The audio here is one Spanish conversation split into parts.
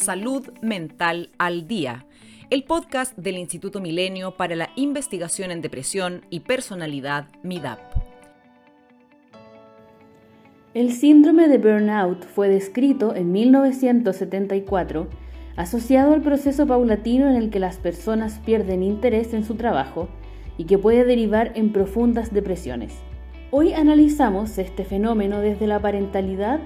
Salud Mental al Día, el podcast del Instituto Milenio para la Investigación en Depresión y Personalidad MIDAP. El síndrome de burnout fue descrito en 1974 asociado al proceso paulatino en el que las personas pierden interés en su trabajo y que puede derivar en profundas depresiones. Hoy analizamos este fenómeno desde la parentalidad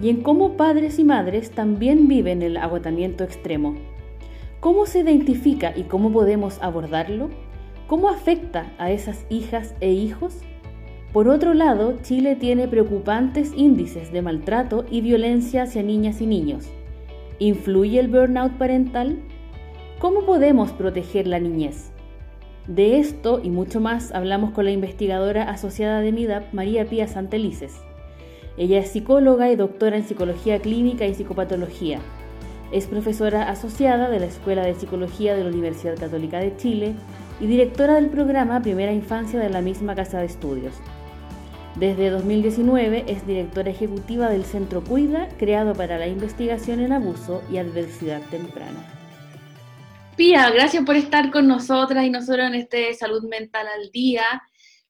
y en cómo padres y madres también viven el agotamiento extremo. ¿Cómo se identifica y cómo podemos abordarlo? ¿Cómo afecta a esas hijas e hijos? Por otro lado, Chile tiene preocupantes índices de maltrato y violencia hacia niñas y niños. ¿Influye el burnout parental? ¿Cómo podemos proteger la niñez? De esto y mucho más hablamos con la investigadora asociada de MIDAP, María Pía Santelices. Ella es psicóloga y doctora en psicología clínica y psicopatología. Es profesora asociada de la Escuela de Psicología de la Universidad Católica de Chile y directora del programa Primera Infancia de la misma Casa de Estudios. Desde 2019 es directora ejecutiva del Centro Cuida, creado para la investigación en abuso y adversidad temprana. Pía, gracias por estar con nosotras y nosotros en este Salud Mental al Día.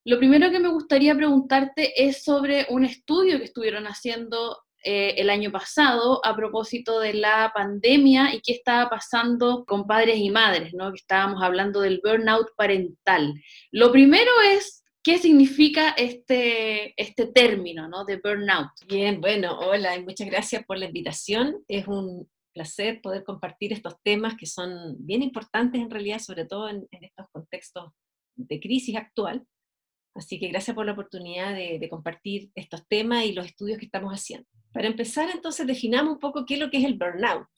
Lo primero que me gustaría preguntarte es sobre un estudio que estuvieron haciendo eh, el año pasado a propósito de la pandemia y qué estaba pasando con padres y madres, ¿no? Que estábamos hablando del burnout parental. Lo primero es ¿Qué significa este, este término ¿no? de burnout? Bien, bueno, hola y muchas gracias por la invitación. Es un placer poder compartir estos temas que son bien importantes en realidad, sobre todo en, estos contextos de crisis actual. Así que gracias por la oportunidad de, compartir estos temas y los estudios que estamos haciendo. Para empezar, entonces, definamos un poco qué es lo que es el burnout.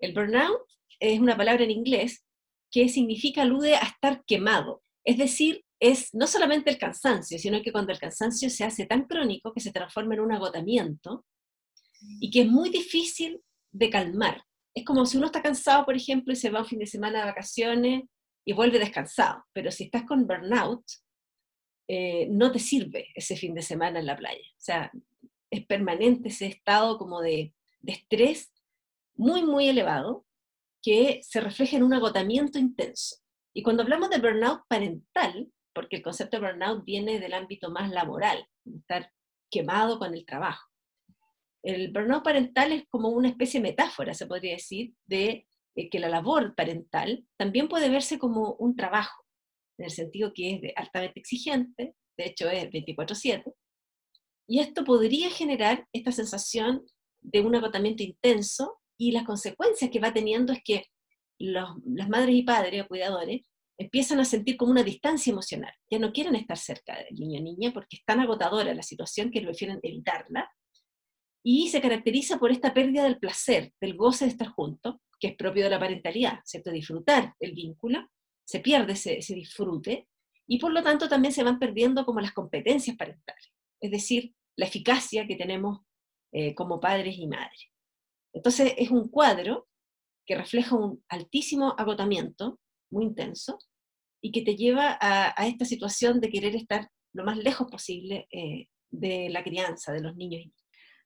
El burnout es una palabra en inglés que significa, alude a estar quemado. Es decir, es no solamente el cansancio, sino que cuando el cansancio se hace tan crónico que se transforma en un agotamiento y que es muy difícil de calmar. Es como si uno está cansado, por ejemplo, y se va un fin de semana de vacaciones y vuelve descansado, pero si estás con burnout, eh, no te sirve ese fin de semana en la playa. O sea, es permanente ese estado como de, de estrés muy, muy elevado que se refleja en un agotamiento intenso. Y cuando hablamos de burnout parental, porque el concepto de burnout viene del ámbito más laboral, estar quemado con el trabajo el burnout parental es como una especie de metáfora, se podría decir, de, que la labor parental también puede verse como un trabajo, en el sentido que es altamente exigente, de hecho es 24/7, y esto podría generar esta sensación de un agotamiento intenso y las consecuencias que va teniendo es que las madres y padres o cuidadores empiezan a sentir como una distancia emocional, ya no quieren estar cerca del niño niña porque es tan agotadora la situación que prefieren evitarla y se caracteriza por esta pérdida del placer, del goce de estar juntos, que es propio de la parentalidad, ¿cierto? Disfrutar el vínculo, se pierde ese, disfrute, y por lo tanto también se van perdiendo como las competencias parentales, es decir, la eficacia que tenemos eh, como padres y madres. Entonces es un cuadro que refleja un altísimo agotamiento, muy intenso, y que te lleva a, esta situación de querer estar lo más lejos posible eh, de la crianza de los niños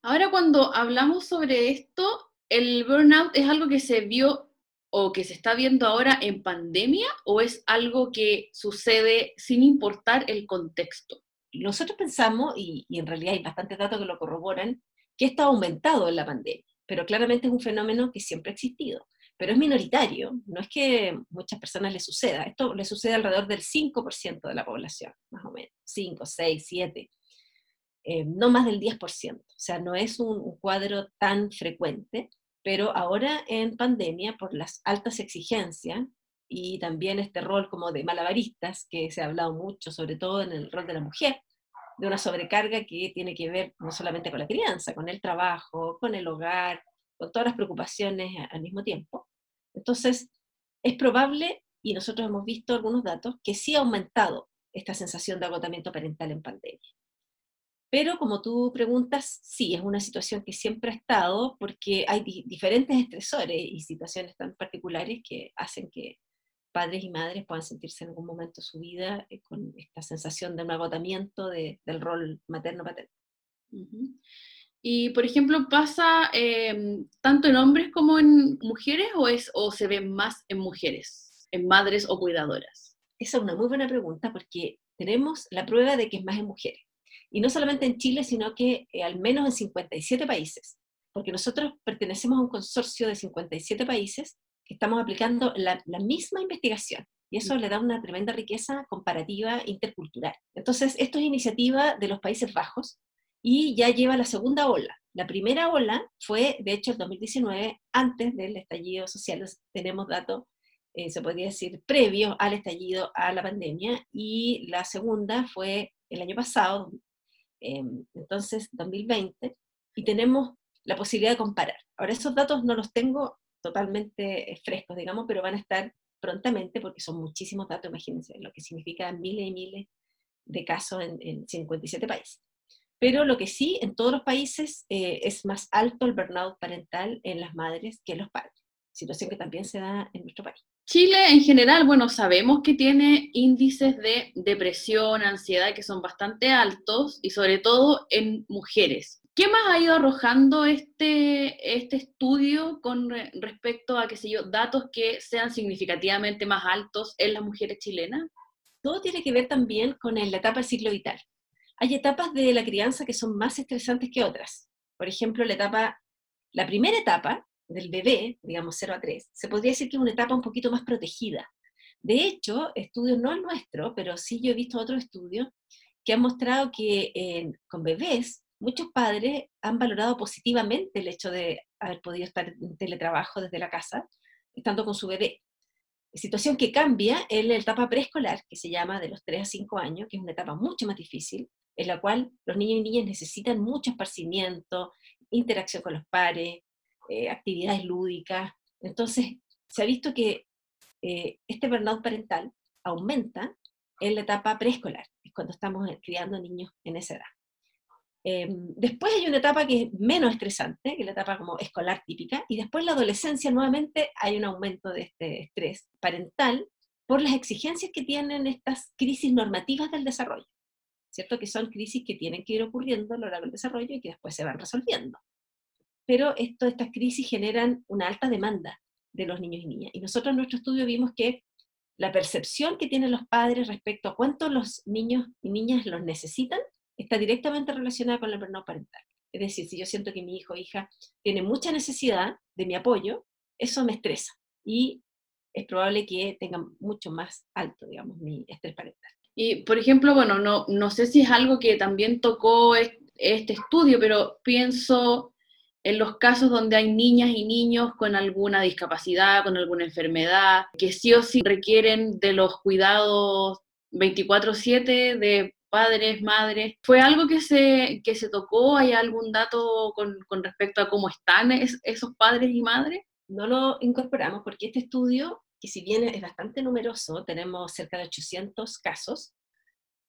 Ahora cuando hablamos sobre esto, ¿el burnout es algo que se vio o que se está viendo ahora en pandemia o es algo que sucede sin importar el contexto? Nosotros pensamos, y, en realidad hay bastantes datos que lo corroboran, que esto ha aumentado en la pandemia, pero claramente es un fenómeno que siempre ha existido, pero es minoritario, no es que muchas personas le suceda, esto le sucede alrededor del 5% de la población, más o menos, 5, 6, 7. Eh, no más del 10%. O sea, no es un, cuadro tan frecuente, pero ahora en pandemia, por las altas exigencias y también este rol como de malabaristas, que se ha hablado mucho, sobre todo en el rol de la mujer, de una sobrecarga que tiene que ver no solamente con la crianza, con el trabajo, con el hogar, con todas las preocupaciones al mismo tiempo. Entonces, es probable, y nosotros hemos visto algunos datos, que sí ha aumentado esta sensación de agotamiento parental en pandemia. Pero como tú preguntas, sí, es una situación que siempre ha estado porque hay diferentes estresores y situaciones tan particulares que hacen que padres y madres puedan sentirse en algún momento de su vida eh, con esta sensación de un agotamiento del rol materno-paterno. Y, por ejemplo, ¿pasa em, tanto en hombres como en mujeres o, es, o se ve más en mujeres, en madres o cuidadoras? Esa es una muy buena pregunta porque tenemos la prueba de que es más en mujeres. Y no solamente en Chile, sino que eh, al menos en 57 países, porque nosotros pertenecemos a un consorcio de 57 países que estamos aplicando la, la misma investigación. Y eso le da una tremenda riqueza comparativa intercultural. Entonces, esto es iniciativa de los Países Bajos, y ya lleva la segunda ola. La primera ola fue, de hecho, el 2019, antes del estallido social. Tenemos datos, eh, se podría decir, previos al estallido, a la pandemia, y la segunda fue el año pasado, em, entonces 2020, y tenemos la posibilidad de comparar. Ahora, esos datos no los tengo totalmente frescos, digamos, pero van a estar prontamente porque son muchísimos datos, imagínense, lo que significa miles y miles de casos en, en 57 países. Pero lo que sí, en todos los países eh, es más alto el burnout parental en las madres que en los padres, situación que también se da en nuestro país. Chile en general, bueno, sabemos que tiene índices de depresión, ansiedad que son bastante altos y sobre todo en mujeres. ¿Qué más ha ido arrojando este, este estudio con respecto a, qué sé yo, datos que sean significativamente más altos en las mujeres chilenas? Todo tiene que ver también con la etapa del ciclo vital hay etapas de la crianza que son más estresantes que otras. Por ejemplo, la etapa, la primera etapa del bebé, digamos 0 a 3, se podría decir que es una etapa un poquito más protegida. De hecho, estudios no el nuestro, pero sí yo he visto otros estudios que han mostrado que con bebés muchos padres han valorado positivamente el hecho de haber podido estar en teletrabajo desde la casa, estando con su bebé. Situación que cambia en la etapa preescolar, que se llama de los 3 a 5 años, que es una etapa mucho más difícil, en la cual los niños y niñas necesitan mucho esparcimiento, interacción con los pares, eh, actividades lúdicas. Entonces, se ha visto que eh, este burnout parental aumenta en la etapa preescolar, es cuando estamos criando niños en esa edad. Em, después hay una etapa que es menos estresante, que es la etapa como escolar típica, y después la adolescencia nuevamente hay un aumento de este estrés parental por las exigencias que tienen estas crisis normativas del desarrollo. ¿cierto? Que son crisis que tienen que ir ocurriendo a lo largo del desarrollo y que después se van resolviendo. Pero esto, estas crisis generan una alta demanda de los niños y niñas. Y nosotros en nuestro estudio vimos que la percepción que tienen los padres respecto a cuánto los niños y niñas los necesitan está directamente relacionada con el burnout parental. Es decir, si yo siento que mi hijo o hija tiene mucha necesidad de mi apoyo, eso me estresa y es probable que tenga mucho más alto, digamos, mi estrés parental. Y, por ejemplo, bueno, no, no sé si es algo que también tocó este estudio, pero pienso en los casos donde hay niñas y niños con alguna discapacidad, con alguna enfermedad, que sí o sí requieren de los cuidados 24/7 de padres, madres. ¿Fue algo que se, que se tocó? ¿Hay algún dato con, con respecto a cómo están esos padres y madres? No lo incorporamos porque este estudio que si bien es bastante numeroso, tenemos cerca de 800 casos,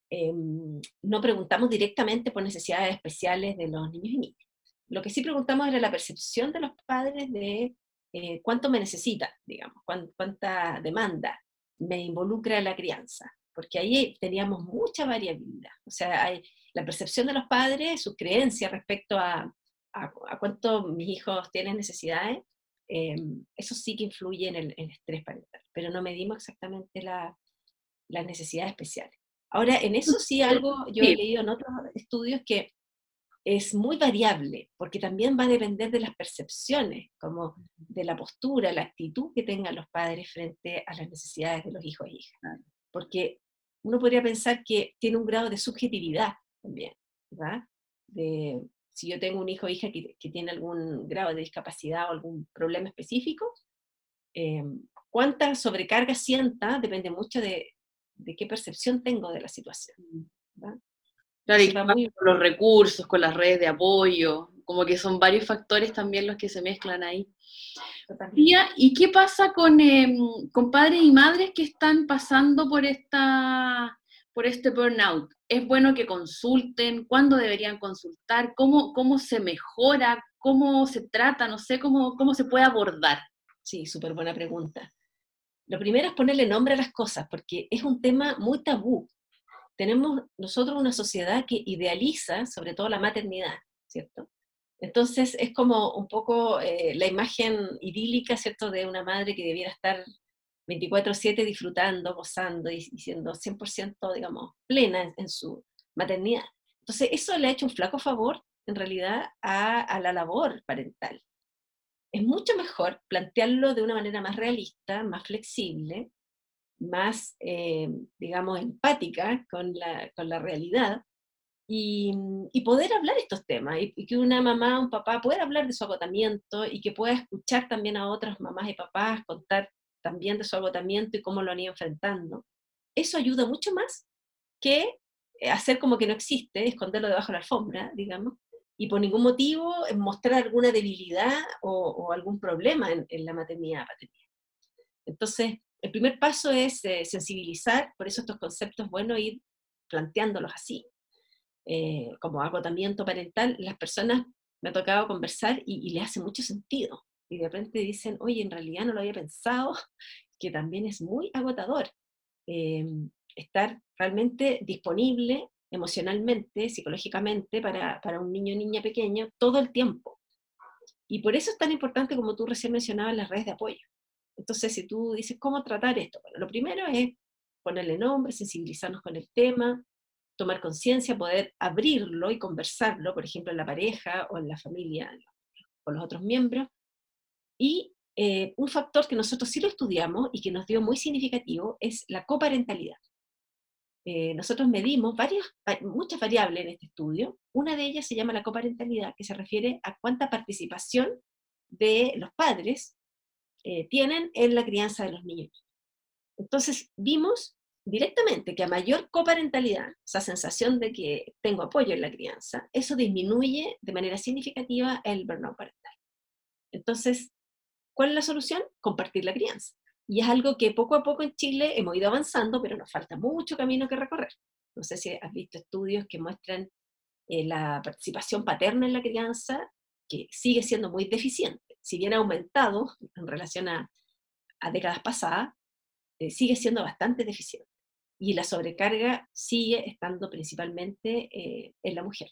em, no preguntamos directamente por necesidades especiales de los niños y niñas. Lo que sí preguntamos era la percepción de los padres de eh, cuánto me necesita, digamos, cuánta demanda me involucra la crianza, porque ahí teníamos mucha variabilidad. O sea, hay la percepción de los padres, su creencia respecto a, a, a cuánto mis hijos tienen necesidades, Em, eso sí que influye en el, estrés parental, pero no medimos exactamente las necesidades especiales. Ahora, en eso sí algo, yo he leído en otros estudios que es muy variable, porque también va a depender de las percepciones, como de la postura, la actitud que tengan los padres frente a las necesidades de los hijos e hijas. Porque uno podría pensar que tiene un grado de subjetividad también, ¿verdad? De, si yo tengo un hijo o hija que, tiene algún grado de discapacidad o algún problema específico, eh, cuánta sobrecarga sienta depende mucho de, qué percepción tengo de la situación. Claro, y con los recursos, con las redes de apoyo, como que son varios factores también los que se mezclan ahí. ¿Y qué pasa con, em, con padres y madres que están pasando por esta por este burnout? ¿Es bueno que consulten? ¿Cuándo deberían consultar? ¿Cómo, cómo se mejora? ¿Cómo se trata? No sé, ¿cómo, cómo se puede abordar? Sí, súper buena pregunta. Lo primero es ponerle nombre a las cosas, porque es un tema muy tabú. Tenemos nosotros una sociedad que idealiza sobre todo la maternidad, ¿cierto? Entonces es como un poco eh, la imagen idílica, ¿cierto?, de una madre que debiera estar 24/7 disfrutando, gozando y, siendo 100%, digamos, plena en, su maternidad. Entonces eso le ha hecho un flaco favor, en realidad, a, la labor parental. Es mucho mejor plantearlo de una manera más realista, más flexible, más, eh, digamos, empática con la, con la realidad, y, poder hablar estos temas, y, que una mamá, un papá pueda hablar de su agotamiento y que pueda escuchar también a otras mamás y papás contar también de su agotamiento y cómo lo han ido enfrentando. Eso ayuda mucho más que eh, hacer como que no existe, esconderlo debajo de la alfombra, digamos, y por ningún motivo mostrar alguna debilidad o, algún problema en, la maternidad. Entonces, el primer paso es eh, sensibilizar, por eso estos conceptos, bueno, ir planteándolos así. Eh, como agotamiento parental, las personas me ha tocado conversar y, le hace mucho sentido. Y de repente dicen, oye, en realidad no lo había pensado, que también es muy agotador. Em, estar realmente disponible emocionalmente, psicológicamente, para, para un niño o niña pequeño todo el tiempo. Y por eso es tan importante, como tú recién mencionabas, las redes de apoyo. Entonces, si tú dices, ¿cómo tratar esto? Bueno, lo primero es ponerle nombre, sensibilizarnos con el tema, tomar conciencia, poder abrirlo y conversarlo, por ejemplo, en la pareja o en la familia, con los otros miembros. Y eh, un factor que nosotros sí lo estudiamos y que nos dio muy significativo es la coparentalidad. Eh, nosotros medimos varias, muchas variables en este estudio. Una de ellas se llama la coparentalidad, que se refiere a cuánta participación de los padres eh, tienen en la crianza de los niños. Entonces, vimos directamente que a mayor coparentalidad, esa sensación de que tengo apoyo en la crianza, eso disminuye de manera significativa el burnout parental. Entonces, ¿cuál es la solución? Compartir la crianza. Y es algo que poco a poco en Chile hemos ido avanzando, pero nos falta mucho camino que recorrer. No sé si has visto estudios que muestran eh, la participación paterna en la crianza, que sigue siendo muy deficiente. Si bien ha aumentado en relación a, décadas pasadas, eh, sigue siendo bastante deficiente y la sobrecarga sigue estando principalmente eh, en la mujer.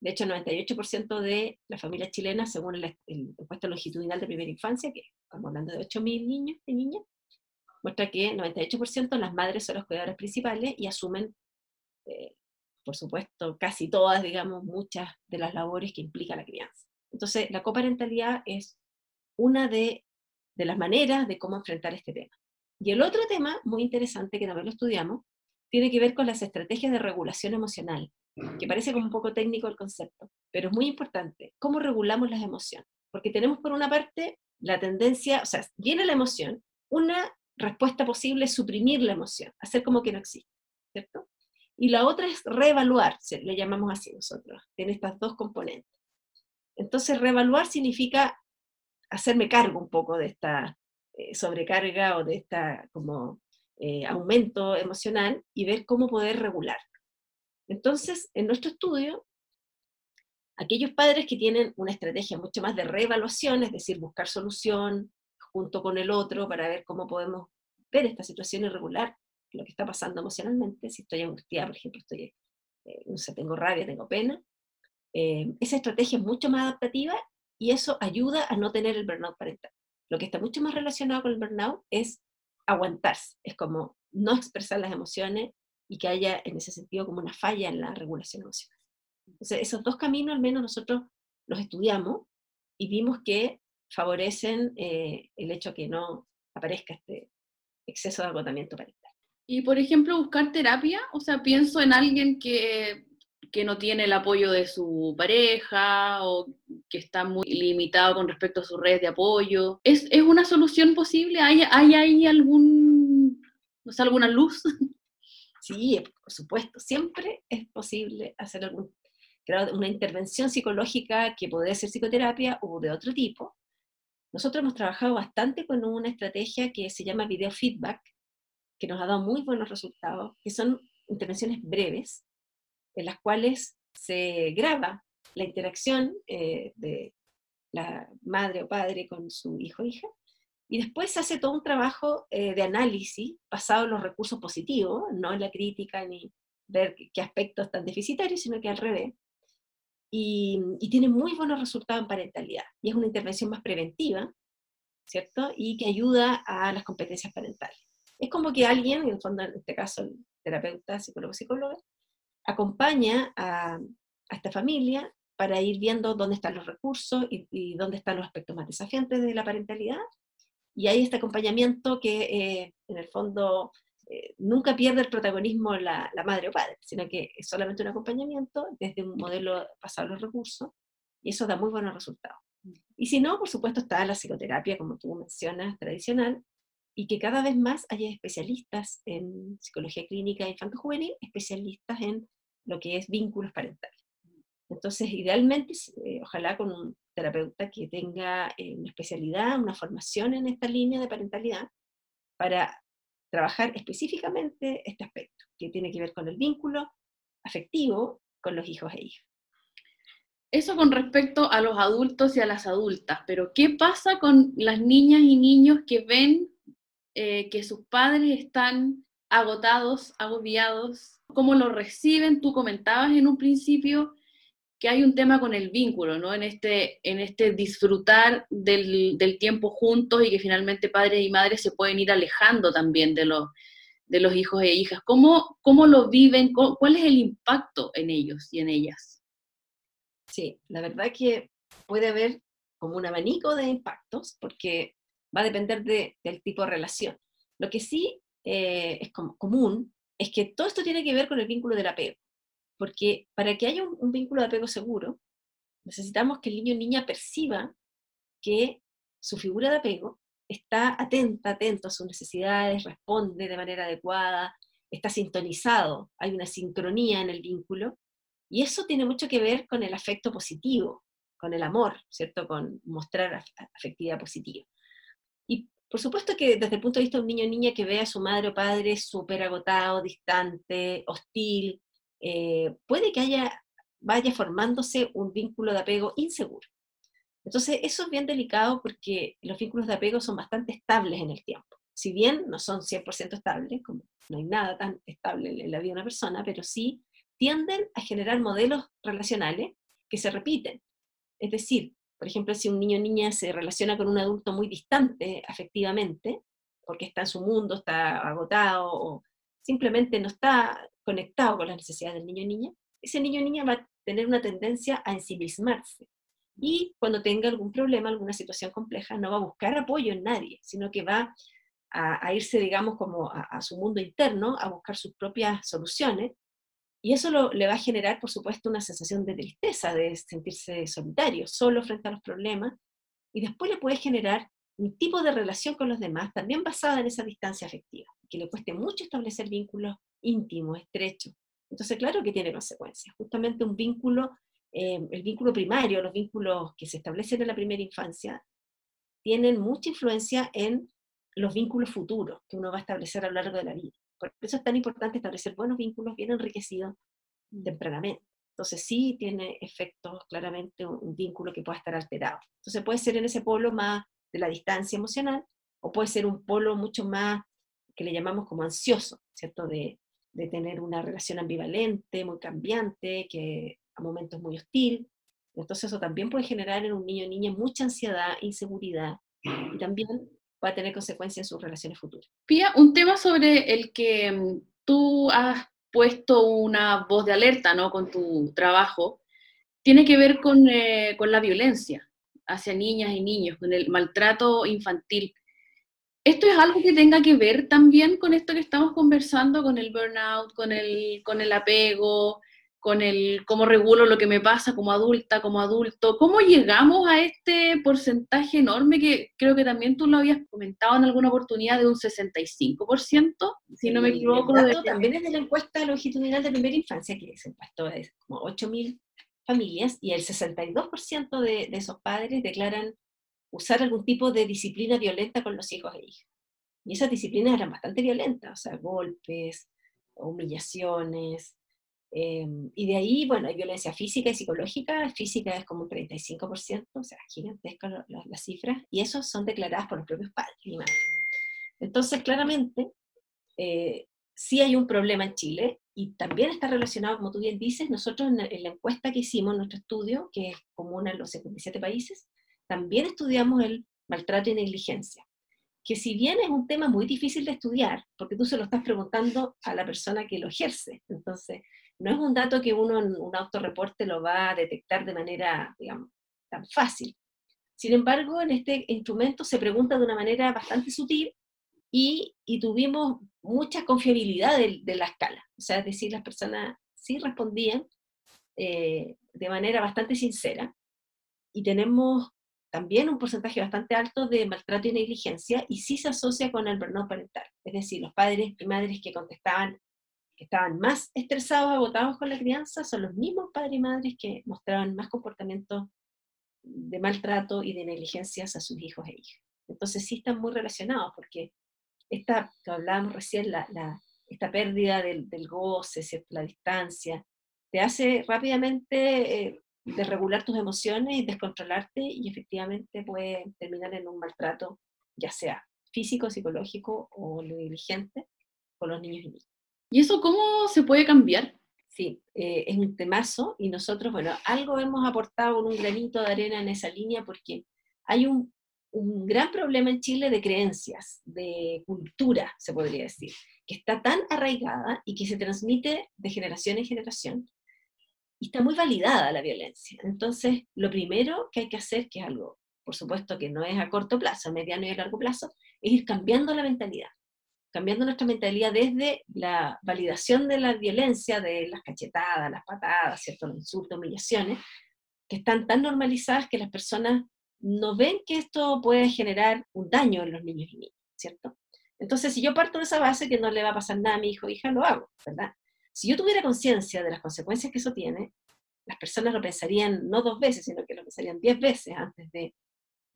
De hecho, el 98% de las familias chilenas, según el, el encuesta longitudinal de primera infancia, que estamos hablando de 8.000 niños y niñas, muestra que el 98% las madres son los cuidadores principales y asumen, eh, por supuesto, casi todas, digamos, muchas de las labores que implica la crianza. Entonces, la coparentalidad es una de, las maneras de cómo enfrentar este tema. Y el otro tema muy interesante que también lo estudiamos tiene que ver con las estrategias de regulación emocional, que parece como un poco técnico el concepto, pero es muy importante. ¿Cómo regulamos las emociones? Porque tenemos por una parte la tendencia, o sea, viene la emoción, una respuesta posible es suprimir la emoción, hacer como que no existe, ¿cierto? Y la otra es reevaluar, le llamamos así nosotros, tiene estas dos componentes. Entonces, reevaluar significa hacerme cargo un poco de esta eh, sobrecarga o de esta como eh, aumento emocional y ver cómo poder regular. Entonces, en nuestro estudio, aquellos padres que tienen una estrategia mucho más de reevaluación, es decir, buscar solución junto con el otro para ver cómo podemos ver esta situación irregular, lo que está pasando emocionalmente, si estoy angustiada, por ejemplo, estoy, eh, no sé, tengo rabia, tengo pena, esa estrategia es mucho más adaptativa y eso ayuda a no tener el burnout parental. Lo que está mucho más relacionado con el burnout es aguantarse, es como no expresar las emociones y que haya en ese sentido como una falla en la regulación emocional. Entonces, esos dos caminos al menos nosotros los estudiamos y vimos que favorecen eh, el hecho que no aparezca este exceso de agotamiento parental. Y por ejemplo, buscar terapia, o sea, pienso en alguien que, que no tiene el apoyo de su pareja o que está muy limitado con respecto a sus redes de apoyo. ¿Es, es una solución posible? ¿Hay, ¿Hay algún, no sé, alguna luz? Sí, por supuesto, siempre es posible hacer algún, una intervención psicológica que puede ser psicoterapia o de otro tipo. Nosotros hemos trabajado bastante con una estrategia que se llama video feedback, que nos ha dado muy buenos resultados, que son intervenciones breves, en las cuales se graba la interacción eh, de la madre o padre con su hijo o hija, y después se hace todo un trabajo eh, de análisis basado en los recursos positivos, no en la crítica ni ver qué aspectos están deficitarios, sino que al revés. y, y tiene muy buenos resultados en parentalidad. Y es una intervención más preventiva, ¿cierto? Y que ayuda a las competencias parentales. Es como que alguien, en el fondo, en este caso el terapeuta, psicólogo, psicóloga, acompaña a, esta familia para ir viendo dónde están los recursos y, dónde están los aspectos más desafiantes de la parentalidad. Y hay este acompañamiento que eh, en el fondo eh, nunca pierde el protagonismo la, la, madre o padre, sino que es solamente un acompañamiento desde un modelo basado en los recursos y eso da muy buenos resultados. Y si no, por supuesto está la psicoterapia, como tú mencionas, tradicional, y que cada vez más haya especialistas en psicología clínica infanto-juvenil, especialistas en lo que es vínculos parentales. Entonces, idealmente, eh, ojalá con un terapeuta que tenga eh, una especialidad, una formación en esta línea de parentalidad, para trabajar específicamente este aspecto, que tiene que ver con el vínculo afectivo con los hijos e hijas. Eso con respecto a los adultos y a las adultas, pero ¿qué pasa con las niñas y niños que ven eh, que sus padres están agotados, agobiados? ¿Cómo lo reciben? Tú comentabas en un principio que hay un tema con el vínculo, ¿no? En este, en este disfrutar del, tiempo juntos y que finalmente padres y madres se pueden ir alejando también de los, de los hijos e hijas. ¿Cómo, cómo lo viven? ¿Cuál es el impacto en ellos y en ellas? Sí, la verdad que puede haber como un abanico de impactos porque va a depender del tipo de relación. Lo que sí eh, es como común es que todo esto tiene que ver con el vínculo del apego. Porque para que haya un, vínculo de apego seguro, necesitamos que el niño o niña perciba que su figura de apego está atenta, atento a sus necesidades, responde de manera adecuada, está sintonizado, hay una sincronía en el vínculo, y eso tiene mucho que ver con el afecto positivo, con el amor, ¿cierto? Con mostrar afectividad positiva. Por supuesto que desde el punto de vista de un niño o niña que ve a su madre o padre súper agotado, distante, hostil, eh, puede que haya, vaya formándose un vínculo de apego inseguro. Entonces, eso es bien delicado porque los vínculos de apego son bastante estables en el tiempo. Si bien no son 100% estables, como no hay nada tan estable en la vida de una persona, pero sí tienden a generar modelos relacionales que se repiten. Es decir, por ejemplo, si un niño o niña se relaciona con un adulto muy distante afectivamente, porque está en su mundo, está agotado o simplemente no está conectado con las necesidades del niño o niña, ese niño o niña va a tener una tendencia a ensimismarse. Y cuando tenga algún problema, alguna situación compleja, no va a buscar apoyo en nadie, sino que va a, irse, digamos, como a, su mundo interno, a buscar sus propias soluciones. Y eso le va a generar, por supuesto, una sensación de tristeza, de sentirse solitario, solo frente a los problemas. Y después le puede generar un tipo de relación con los demás, también basada en esa distancia afectiva, que le cueste mucho establecer vínculos íntimos, estrechos. Entonces, claro que tiene consecuencias. Justamente un vínculo, eh, el vínculo primario, los vínculos que se establecen en la primera infancia, tienen mucha influencia en los vínculos futuros que uno va a establecer a lo largo de la vida. Por eso es tan importante establecer buenos vínculos bien enriquecidos tempranamente. Entonces sí tiene efectos claramente un, vínculo que pueda estar alterado. Entonces puede ser en ese polo más de la distancia emocional, o puede ser un polo mucho más que le llamamos como ansioso, ¿cierto? De, de tener una relación ambivalente, muy cambiante, que a momentos muy hostil. Entonces eso también puede generar en un niño o niña mucha ansiedad, inseguridad, y también va a tener consecuencias en sus relaciones futuras. Pía, un tema sobre el que mm, tú has puesto una voz de alerta ¿no? con tu trabajo, tiene que ver con, eh, con la violencia hacia niñas y niños, con el maltrato infantil. ¿Esto es algo que tenga que ver también con esto que estamos conversando, con el burnout, con el, con el apego, con el cómo regulo lo que me pasa como adulta, como adulto? ¿Cómo llegamos a este porcentaje enorme que creo que también tú lo habías comentado en alguna oportunidad de un 65%, si no me equivoco? También es de la encuesta longitudinal de primera infancia, que se encuestó es como 8.000 familias y el 62% de, de esos padres declaran usar algún tipo de disciplina violenta con los hijos e hijas. Y esas disciplinas eran bastante violentas, o sea, golpes, humillaciones, em, y de ahí, bueno, hay violencia física y psicológica, física es como un 35%, o sea, gigantescas las cifras, y esos son declaradas por los propios padres y madres. Entonces, claramente, eh, sí hay un problema en Chile y también está relacionado, como tú bien dices, nosotros en, la encuesta que hicimos, en nuestro estudio, que es común en los 57 países, también estudiamos el maltrato y negligencia, que si bien es un tema muy difícil de estudiar, porque tú se lo estás preguntando a la persona que lo ejerce, entonces no es un dato que uno en un autorreporte lo va a detectar de manera, digamos, tan fácil. Sin embargo, en este instrumento se pregunta de una manera bastante sutil y, tuvimos mucha confiabilidad de, la escala. O sea, es decir, las personas sí respondían eh, de manera bastante sincera y tenemos también un porcentaje bastante alto de maltrato y negligencia y sí se asocia con el burnout parental. Es decir, los padres y madres que contestaban que estaban más estresados, agotados con la crianza, son los mismos padres y madres que mostraban más comportamientos de maltrato y de negligencias a sus hijos e hijas. Entonces sí están muy relacionados porque esta, que hablábamos recién, la, esta pérdida del, del goce, la distancia, te hace rápidamente eh, desregular tus emociones y descontrolarte y efectivamente puede terminar en un maltrato, ya sea físico, psicológico o negligente, con los niños y niñas. ¿Y eso cómo se puede cambiar? Sí, eh, es un temazo y nosotros, bueno, algo hemos aportado un granito de arena en esa línea porque hay un, un gran problema en Chile de creencias, de cultura, se podría decir, que está tan arraigada y que se transmite de generación en generación y está muy validada la violencia. Entonces, lo primero que hay que hacer, que es algo, por supuesto que no es a corto plazo, a mediano y a largo plazo, es ir cambiando la mentalidad cambiando nuestra mentalidad desde la validación de la violencia, de las cachetadas, las patadas, ¿cierto? los insultos, humillaciones, que están tan normalizadas que las personas no ven que esto puede generar un daño en los niños y niñas, ¿cierto? Entonces, si yo parto de esa base que no le va a pasar nada a mi hijo o hija, lo hago, ¿verdad? Si yo tuviera conciencia de las consecuencias que eso tiene, las personas lo pensarían no dos veces, sino que lo pensarían diez veces antes de,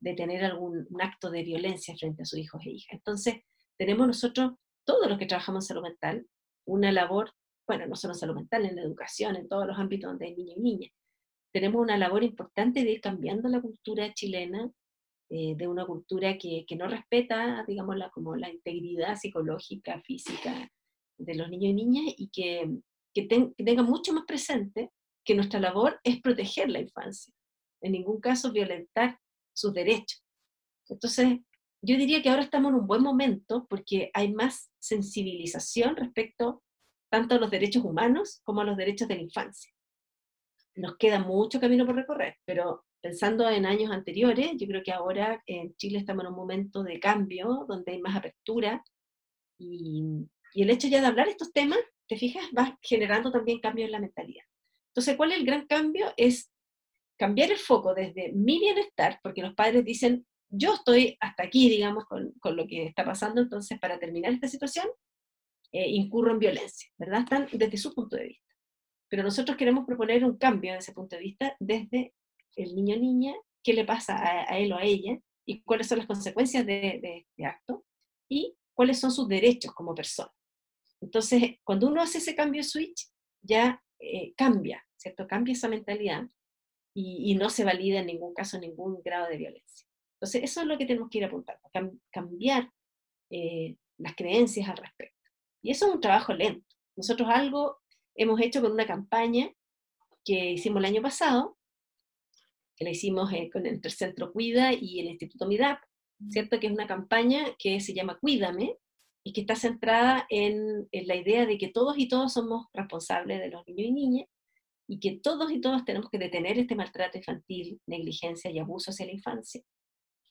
de tener algún acto de violencia frente a sus hijos e hijas. Entonces, tenemos nosotros, todos los que trabajamos en salud mental, una labor, bueno, no solo en salud mental, en la educación, en todos los ámbitos donde hay niños y niñas, tenemos una labor importante de ir cambiando la cultura chilena, eh, de una cultura que, que, no respeta, digamos, la, como la integridad psicológica, física de los niños y niñas y que, que, que tenga mucho más presente que nuestra labor es proteger la infancia, en ningún caso violentar sus derechos. Entonces, yo diría que ahora estamos en un buen momento porque hay más sensibilización respecto tanto a los derechos humanos como a los derechos de la infancia. Nos queda mucho camino por recorrer, pero pensando en años anteriores, yo creo que ahora en Chile estamos en un momento de cambio, donde hay más apertura, y, y el hecho ya de hablar estos temas, te fijas, va generando también cambios en la mentalidad. Entonces, ¿cuál es el gran cambio? Es cambiar el foco desde mi bienestar, porque los padres dicen, yo estoy hasta aquí, digamos, con, con, lo que está pasando, entonces para terminar esta situación, eh, incurro en violencia, ¿verdad? Están desde su punto de vista. Pero nosotros queremos proponer un cambio de ese punto de vista desde el niño niña, qué le pasa a, él o a ella, y cuáles son las consecuencias de, de este acto, y cuáles son sus derechos como persona. Entonces, cuando uno hace ese cambio switch, ya eh, cambia, ¿cierto? Cambia esa mentalidad y no se valida en ningún caso ningún grado de violencia. Entonces, eso es lo que tenemos que ir apuntando, cambiar eh, las creencias al respecto. Y eso es un trabajo lento. Nosotros algo hemos hecho con una campaña que hicimos el año pasado, que la hicimos eh, con el Centro Cuida y el Instituto MIDAP, ¿cierto? Que es una campaña que se llama Cuídame y que está centrada en, en la idea de que todos y todos somos responsables de los niños y niñas y que todos y todas tenemos que detener este maltrato infantil, negligencia y abuso hacia la infancia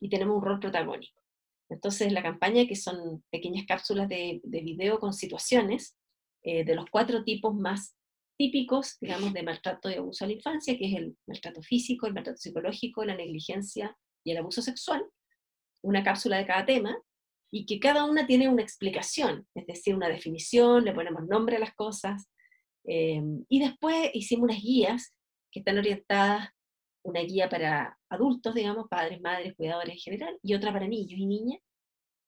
y tenemos un rol protagónico. Entonces, la campaña, que son pequeñas cápsulas de, de video con situaciones eh, de los cuatro tipos más típicos, digamos, de maltrato y abuso a la infancia, que es el maltrato físico, el maltrato psicológico, la negligencia y el abuso sexual, una cápsula de cada tema, y que cada una tiene una explicación, es decir, una definición, le ponemos nombre a las cosas, eh, y después hicimos unas guías que están orientadas una guía para adultos, digamos, padres, madres, cuidadores en general, y otra para niños y niñas,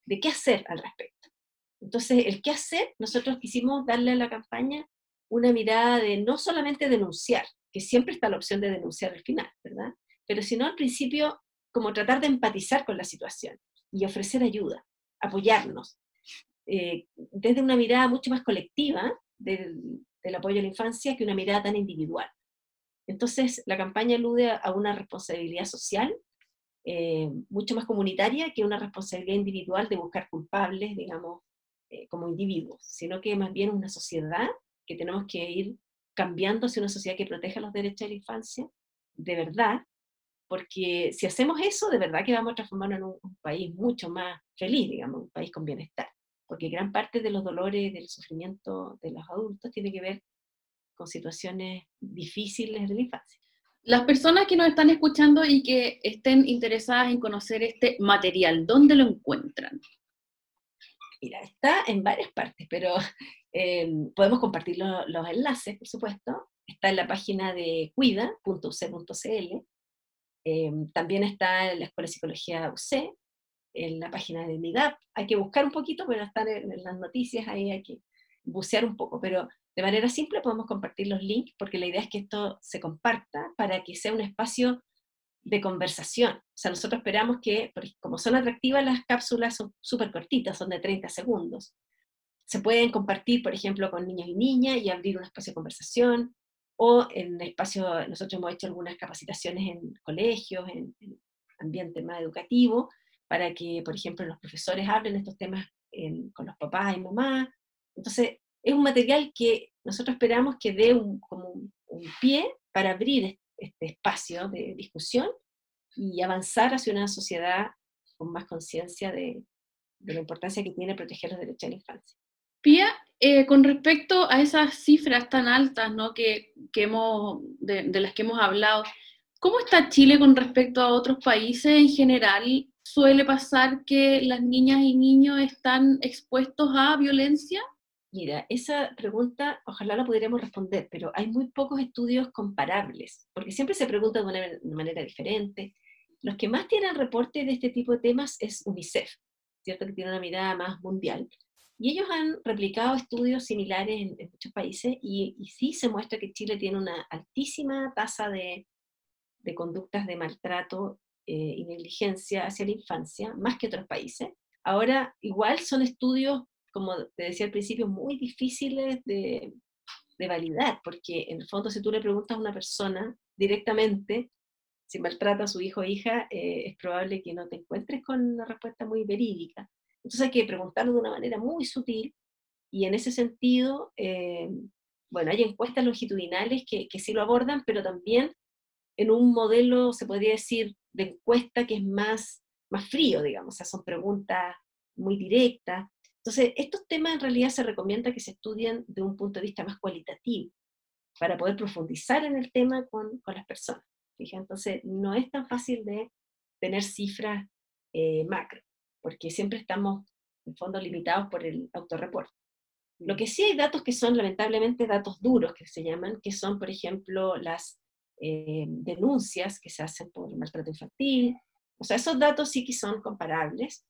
de qué hacer al respecto. Entonces, el qué hacer, nosotros quisimos darle a la campaña una mirada de no solamente denunciar, que siempre está la opción de denunciar al final, ¿verdad? Pero sino al principio como tratar de empatizar con la situación y ofrecer ayuda, apoyarnos. eh, desde una mirada mucho más colectiva del, apoyo a la infancia que una mirada tan individual. Entonces, la campaña alude a una responsabilidad social eh, mucho más comunitaria que una responsabilidad individual de buscar culpables, digamos, eh, como individuos, sino que más bien una sociedad que tenemos que ir cambiando hacia una sociedad que proteja los derechos de la infancia, de verdad, porque si hacemos eso, de verdad que vamos a transformarnos en un, país mucho más feliz, digamos, un país con bienestar, porque gran parte de los dolores, del sufrimiento de los adultos tiene que ver con situaciones difíciles de la infancia. Las personas que nos están escuchando y que estén interesadas en conocer este material, ¿dónde lo encuentran? Mira, está en varias partes, pero eh, podemos compartir los enlaces, por supuesto. Está en la página de cuida.uc.cl, Em, también está en la Escuela de Psicología UC, en la página de MIDAP. Hay que buscar un poquito, pero estar en, en, las noticias, ahí hay que bucear un poco. Pero de manera simple podemos compartir los links, porque la idea es que esto se comparta para que sea un espacio de conversación. O sea, nosotros esperamos que, como son atractivas las cápsulas, son súper cortitas, son de 30 segundos. Se pueden compartir, por ejemplo, con niños y niñas y abrir un espacio de conversación o en espacio, nosotros hemos hecho algunas capacitaciones en colegios, en, ambiente más educativo, para que, por ejemplo, los profesores hablen estos temas con los papás y mamás. Entonces, es un material que nosotros esperamos que dé un, como un, pie para abrir este espacio de discusión y avanzar hacia una sociedad con más conciencia de, de la importancia que tiene proteger los derechos de la infancia. Pía, eh, con respecto a esas cifras tan altas ¿no? que, hemos, de, las que hemos hablado, ¿cómo está Chile con respecto a otros países en general? ¿Suele pasar que las niñas y niños están expuestos a violencia? Mira, esa pregunta ojalá la pudiéramos responder, pero hay muy pocos estudios comparables, porque siempre se pregunta de una, de manera diferente. Los que más tienen reporte de este tipo de temas es UNICEF, ¿cierto? Que tiene una mirada más mundial. Y ellos han replicado estudios similares en, muchos países y, sí se muestra que Chile tiene una altísima tasa de, conductas de maltrato eh, y negligencia hacia la infancia, más que otros países. Ahora, igual son estudios, como te decía al principio, muy difíciles de, validar, porque en el fondo si tú le preguntas a una persona directamente si maltrata a su hijo o hija, eh, es probable que no te encuentres con una respuesta muy verídica. Entonces hay que preguntarlo de una manera muy sutil y en ese sentido, eh, bueno, hay encuestas longitudinales que, que sí lo abordan, pero también en un modelo, se podría decir, de encuesta que es más, más frío, digamos, o sea, son preguntas muy directas. Entonces, estos temas en realidad se recomienda que se estudien de un punto de vista más cualitativo, para poder profundizar en el tema con, con las personas. Fíjense, entonces, no es tan fácil de tener cifras eh, macro porque siempre estamos, en fondo, limitados por el autorreporte. Lo que sí hay datos que son lamentablemente datos duros, que se llaman, que son, por ejemplo, las eh, denuncias que se hacen por maltrato infantil. O sea, esos datos sí que son comparables.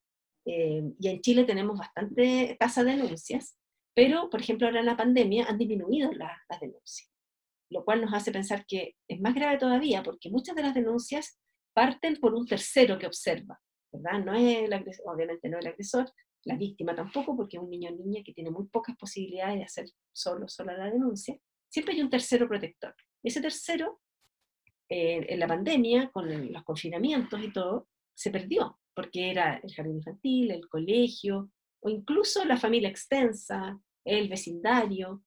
Eh, y en Chile tenemos bastante tasa de denuncias, pero, por ejemplo, ahora en la pandemia han disminuido las denuncias, lo cual nos hace pensar que es más grave todavía, porque muchas de las denuncias parten por un tercero que observa. ¿verdad? No es el agresor, obviamente no el agresor, la víctima tampoco, porque es un niño o niña que tiene muy pocas posibilidades de hacer solo, sola la denuncia. Siempre hay un tercero protector. Ese tercero, eh, en la pandemia, con los confinamientos y todo, se perdió, porque era el jardín infantil, el colegio, o incluso la familia extensa, el vecindario.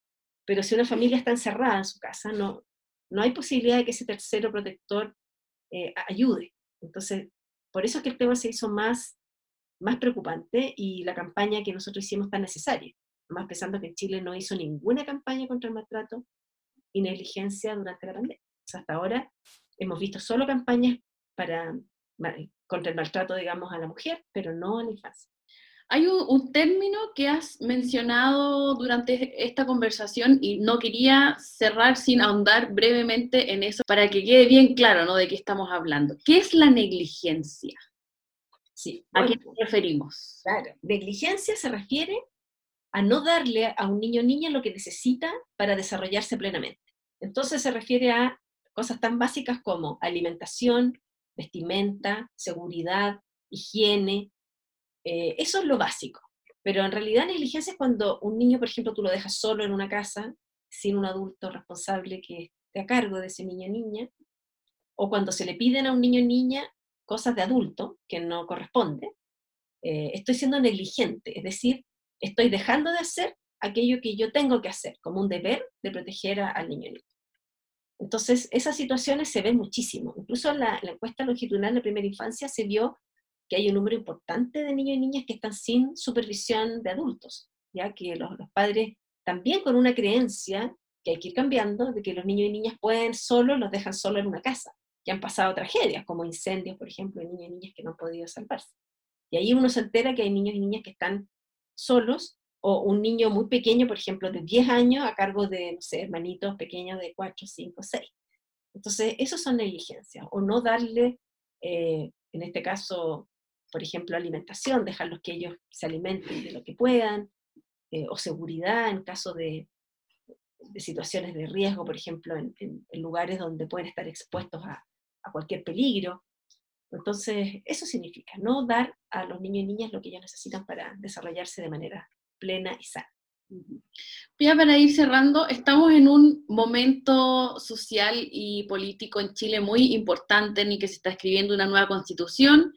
Pero si una familia está encerrada en su casa, no, no hay posibilidad de que ese tercero protector eh, ayude. Entonces, por eso es que el tema se hizo más, más preocupante y la campaña que nosotros hicimos tan necesaria. Además, pensando que Chile no hizo ninguna campaña contra el maltrato y negligencia durante la pandemia. hasta ahora hemos visto solo campañas para, contra el maltrato, digamos, a la mujer, pero no a la infancia. Hay un, término que has mencionado durante esta conversación y no quería cerrar sin ahondar brevemente en eso para que quede bien claro ¿no? de qué estamos hablando. ¿Qué es la negligencia? Sí, ¿A qué nos referimos? Claro, negligencia se refiere a no darle a un niño o niña lo que necesita para desarrollarse plenamente. Entonces se refiere a cosas tan básicas como alimentación, vestimenta, seguridad, higiene, eh, eso es lo básico. Pero en realidad negligencia es cuando un niño, por ejemplo, tú lo dejas solo en una casa, sin un adulto responsable que esté a cargo de ese niño niña, o cuando se le piden a un niño niña cosas de adulto que no corresponde, eh, estoy siendo negligente, es decir, estoy dejando de hacer aquello que yo tengo que hacer, como un deber de proteger al niño o niña. Entonces, esas situaciones se ven muchísimo. Incluso en la, encuesta longitudinal de primera infancia se vio que hay un número importante de niños y niñas que están sin supervisión de adultos, ya que los, padres también con una creencia que hay que ir cambiando, de que los niños y niñas pueden solo, los dejan solo en una casa, que han pasado tragedias, como incendios, por ejemplo, de niños y niñas que no han podido salvarse. Y ahí uno se entera que hay niños y niñas que están solos, o un niño muy pequeño, por ejemplo, de 10 años, a cargo de, no sé, hermanitos pequeños de 4, 5, 6. Entonces, eso son negligencias, o no darle, eh, en este caso, por ejemplo, alimentación, dejarlos que ellos se alimenten de lo que puedan, eh, o seguridad en caso de, de, situaciones de riesgo, por ejemplo, en, lugares donde pueden estar expuestos a, a, cualquier peligro. Entonces, eso significa no dar a los niños y niñas lo que ellos necesitan para desarrollarse de manera plena y sana. Ya para ir cerrando, estamos en un momento social y político en Chile muy importante en el que se está escribiendo una nueva constitución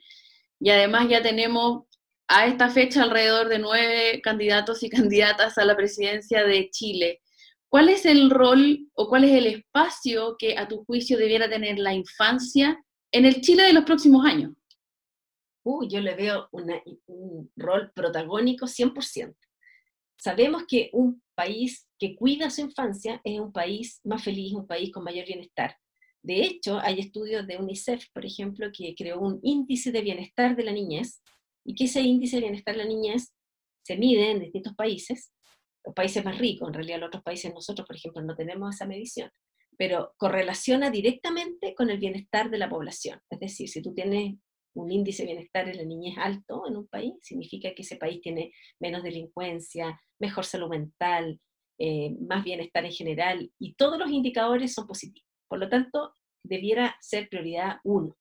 y además ya tenemos a esta fecha alrededor de nueve candidatos y candidatas a la presidencia de Chile. ¿Cuál es el rol o cuál es el espacio que a tu juicio debiera tener la infancia en el Chile de los próximos años? Uh, yo le veo un rol protagónico 100%. Sabemos que un país que cuida su infancia es un país más feliz, un país con mayor bienestar. De hecho, hay estudios de UNICEF, por ejemplo, que creó un índice de bienestar de la niñez y que ese índice de bienestar de la niñez se mide en distintos países, los países más ricos, en realidad los otros países nosotros, por ejemplo, no tenemos esa medición, pero correlaciona directamente con el bienestar de la población. Es decir, si tú tienes un índice de bienestar en la niñez alto en un país, significa que ese país tiene menos delincuencia, mejor salud mental, eh, más bienestar en general, y todos los indicadores son positivos. Por lo tanto, debiera ser prioridad uno.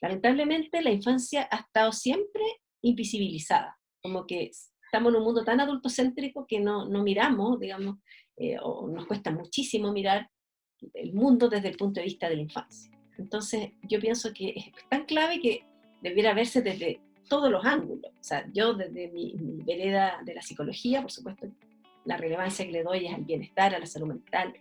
Lamentablemente, la infancia ha estado siempre invisibilizada, como que estamos en un mundo tan adultocéntrico que no, no miramos, digamos, eh, o nos cuesta muchísimo mirar el mundo desde el punto de vista de la infancia. Entonces, yo pienso que es tan clave que debiera verse desde todos los ángulos. O sea, yo desde mi, vereda de la psicología, por supuesto, la relevancia que le doy es al bienestar, a la salud mental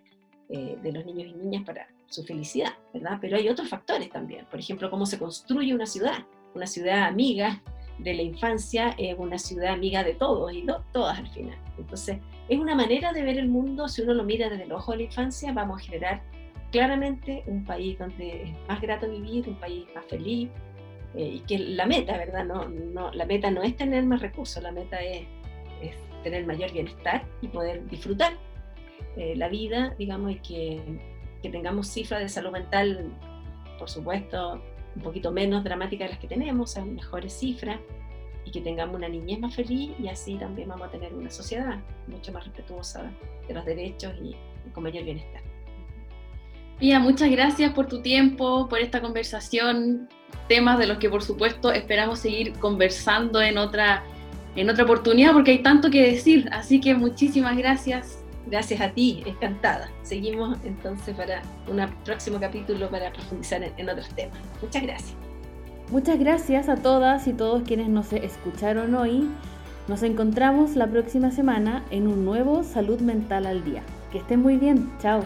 eh, de los niños y niñas para su felicidad, ¿verdad? Pero hay otros factores también. Por ejemplo, cómo se construye una ciudad. Una ciudad amiga de la infancia es una ciudad amiga de todos y no todas al final. Entonces, es una manera de ver el mundo, si uno lo mira desde el ojo de la infancia, vamos a generar claramente un país donde es más grato vivir, un país más feliz, eh, y que la meta, ¿verdad? No, no, la meta no es tener más recursos, la meta es, tener mayor bienestar y poder disfrutar eh, la vida, digamos, y que, que tengamos cifras de salud mental, por supuesto, un poquito menos dramáticas de las que tenemos, o mejores cifras, y que tengamos una niñez más feliz y así también vamos a tener una sociedad mucho más respetuosa de los derechos y, con mayor bienestar. Pía, muchas gracias por tu tiempo, por esta conversación, temas de los que por supuesto esperamos seguir conversando en otra, en otra oportunidad porque hay tanto que decir, así que muchísimas gracias. Gracias a ti, encantada. Seguimos entonces para un próximo capítulo para profundizar en, otros temas. Muchas gracias. Muchas gracias a todas y todos quienes nos escucharon hoy. Nos encontramos la próxima semana en un nuevo Salud Mental al Día. Que estén muy bien. Chao.